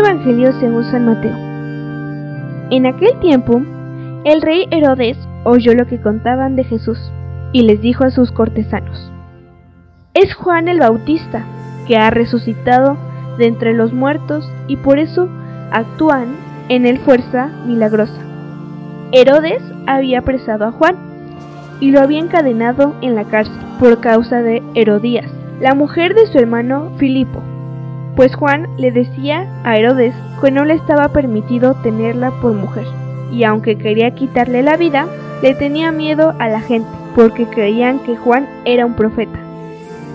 Evangelio según San Mateo. En aquel tiempo, el rey Herodes oyó lo que contaban de Jesús y les dijo a sus cortesanos, Es Juan el Bautista, que ha resucitado de entre los muertos y por eso actúan en él fuerza milagrosa. Herodes había apresado a Juan y lo había encadenado en la cárcel por causa de Herodías, la mujer de su hermano Filipo, pues Juan le decía a Herodes que no le estaba permitido tenerla por mujer, y aunque quería quitarle la vida, le tenía miedo a la gente, porque creían que Juan era un profeta.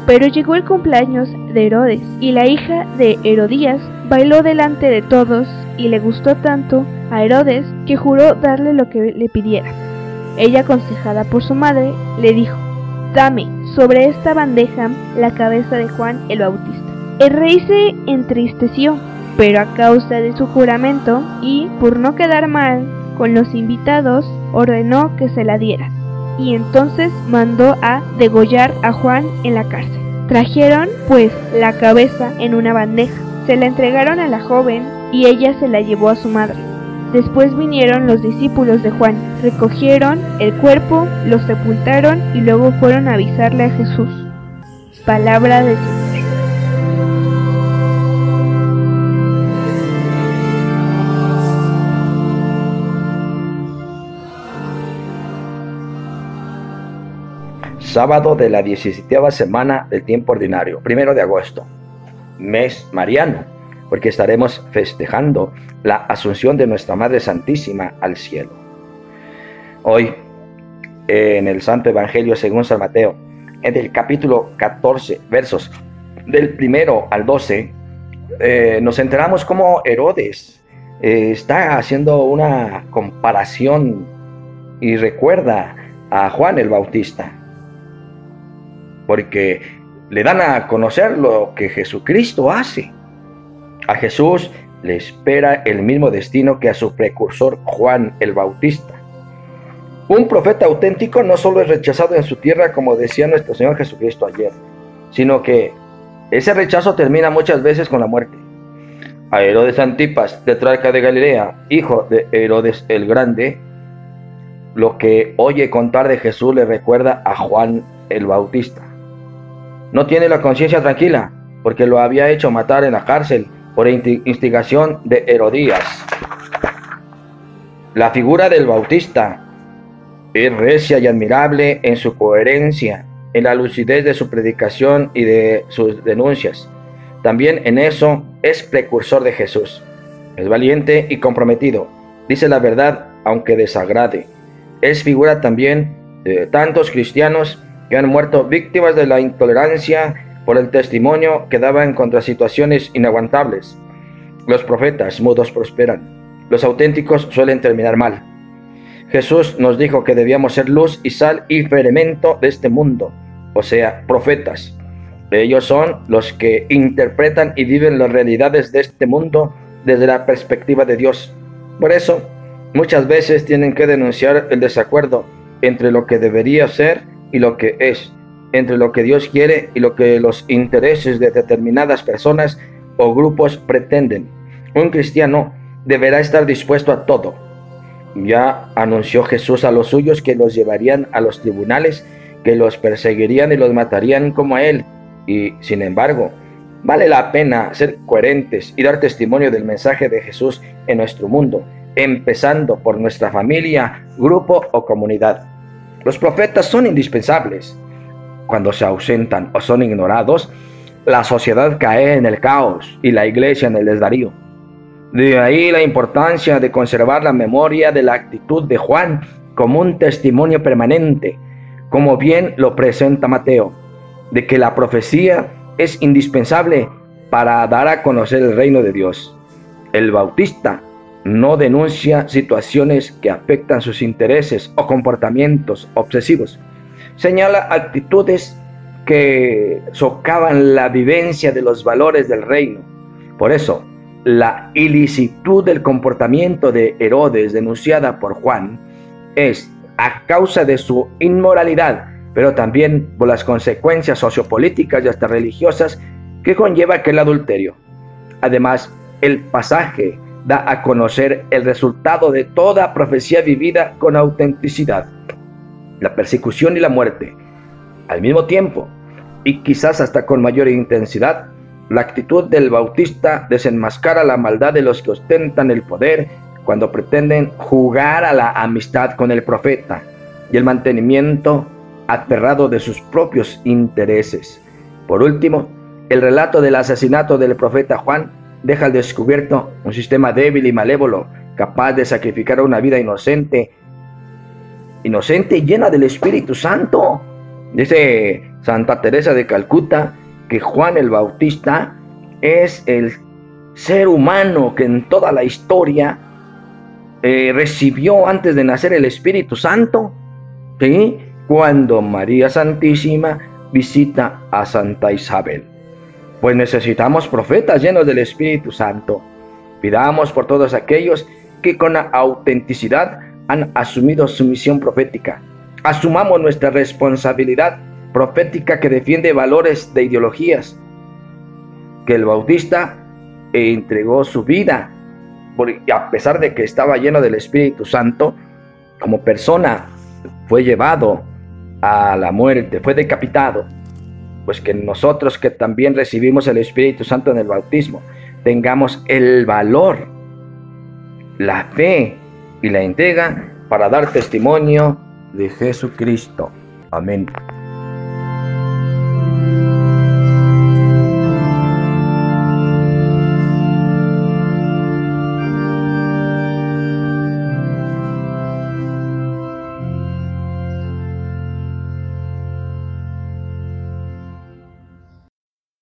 Pero llegó el cumpleaños de Herodes, y la hija de Herodías bailó delante de todos, y le gustó tanto a Herodes que juró darle lo que le pidiera. Ella, aconsejada por su madre, le dijo, Dame sobre esta bandeja la cabeza de Juan el Bautista. El rey se entristeció, pero a causa de su juramento y por no quedar mal con los invitados, ordenó que se la dieran. Y entonces mandó a degollar a Juan en la cárcel. Trajeron, pues, la cabeza en una bandeja. Se la entregaron a la joven y ella se la llevó a su madre. Después vinieron los discípulos de Juan, recogieron el cuerpo, lo sepultaron y luego fueron a avisarle a Jesús. Palabra de Señor. Sábado de la 17 semana del tiempo ordinario, primero de agosto, mes mariano porque estaremos festejando la asunción de nuestra Madre Santísima al cielo. Hoy, en el Santo Evangelio según San Mateo, en el capítulo 14, versos del primero al 12, eh, nos enteramos cómo Herodes eh, está haciendo una comparación y recuerda a Juan el Bautista, porque le dan a conocer lo que Jesucristo hace a Jesús le espera el mismo destino que a su precursor Juan el Bautista. Un profeta auténtico no solo es rechazado en su tierra, como decía nuestro Señor Jesucristo ayer, sino que ese rechazo termina muchas veces con la muerte. A Herodes Antipas, tetrarca de Galilea, hijo de Herodes el Grande, lo que oye contar de Jesús le recuerda a Juan el Bautista. No tiene la conciencia tranquila, porque lo había hecho matar en la cárcel por instigación de Herodías. La figura del Bautista es recia y admirable en su coherencia, en la lucidez de su predicación y de sus denuncias. También en eso es precursor de Jesús. Es valiente y comprometido. Dice la verdad aunque desagrade. Es figura también de tantos cristianos que han muerto víctimas de la intolerancia por el testimonio que daban contra situaciones inaguantables. Los profetas mudos prosperan, los auténticos suelen terminar mal. Jesús nos dijo que debíamos ser luz y sal y fermento de este mundo, o sea, profetas. Ellos son los que interpretan y viven las realidades de este mundo desde la perspectiva de Dios. Por eso, muchas veces tienen que denunciar el desacuerdo entre lo que debería ser y lo que es, entre lo que Dios quiere y lo que los intereses de determinadas personas o grupos pretenden. Un cristiano deberá estar dispuesto a todo. Ya anunció Jesús a los suyos que los llevarían a los tribunales, que los perseguirían y los matarían como a él. Y, sin embargo, vale la pena ser coherentes y dar testimonio del mensaje de Jesús en nuestro mundo, empezando por nuestra familia, grupo o comunidad. Los profetas son indispensables, cuando se ausentan o son ignorados, la sociedad cae en el caos y la iglesia en el desdarío. De ahí la importancia de conservar la memoria de la actitud de Juan como un testimonio permanente, como bien lo presenta Mateo, de que la profecía es indispensable para dar a conocer el reino de Dios. El bautista no denuncia situaciones que afectan sus intereses o comportamientos obsesivos, señala actitudes que socavan la vivencia de los valores del reino. Por eso, la ilicitud del comportamiento de Herodes denunciada por Juan es a causa de su inmoralidad, pero también por las consecuencias sociopolíticas y hasta religiosas que conlleva aquel adulterio. Además, el pasaje da a conocer el resultado de toda profecía vivida con autenticidad, la persecución y la muerte. Al mismo tiempo, y quizás hasta con mayor intensidad, la actitud del bautista desenmascara la maldad de los que ostentan el poder cuando pretenden jugar a la amistad con el profeta y el mantenimiento aferrado de sus propios intereses. Por último, el relato del asesinato del profeta Juan deja al descubierto un sistema débil y malévolo, capaz de sacrificar una vida inocente, inocente y llena del Espíritu Santo. Dice Santa Teresa de Calcuta que Juan el Bautista es el ser humano que en toda la historia eh, recibió antes de nacer el Espíritu Santo, ¿sí? cuando María Santísima visita a Santa Isabel. Pues necesitamos profetas llenos del Espíritu Santo. Pidamos por todos aquellos que con autenticidad han asumido su misión profética. Asumamos nuestra responsabilidad profética que defiende valores de ideologías. Que el Bautista entregó su vida, a pesar de que estaba lleno del Espíritu Santo, como persona fue llevado a la muerte, fue decapitado pues que nosotros que también recibimos el Espíritu Santo en el bautismo, tengamos el valor, la fe y la entrega para dar testimonio de Jesucristo. Amén.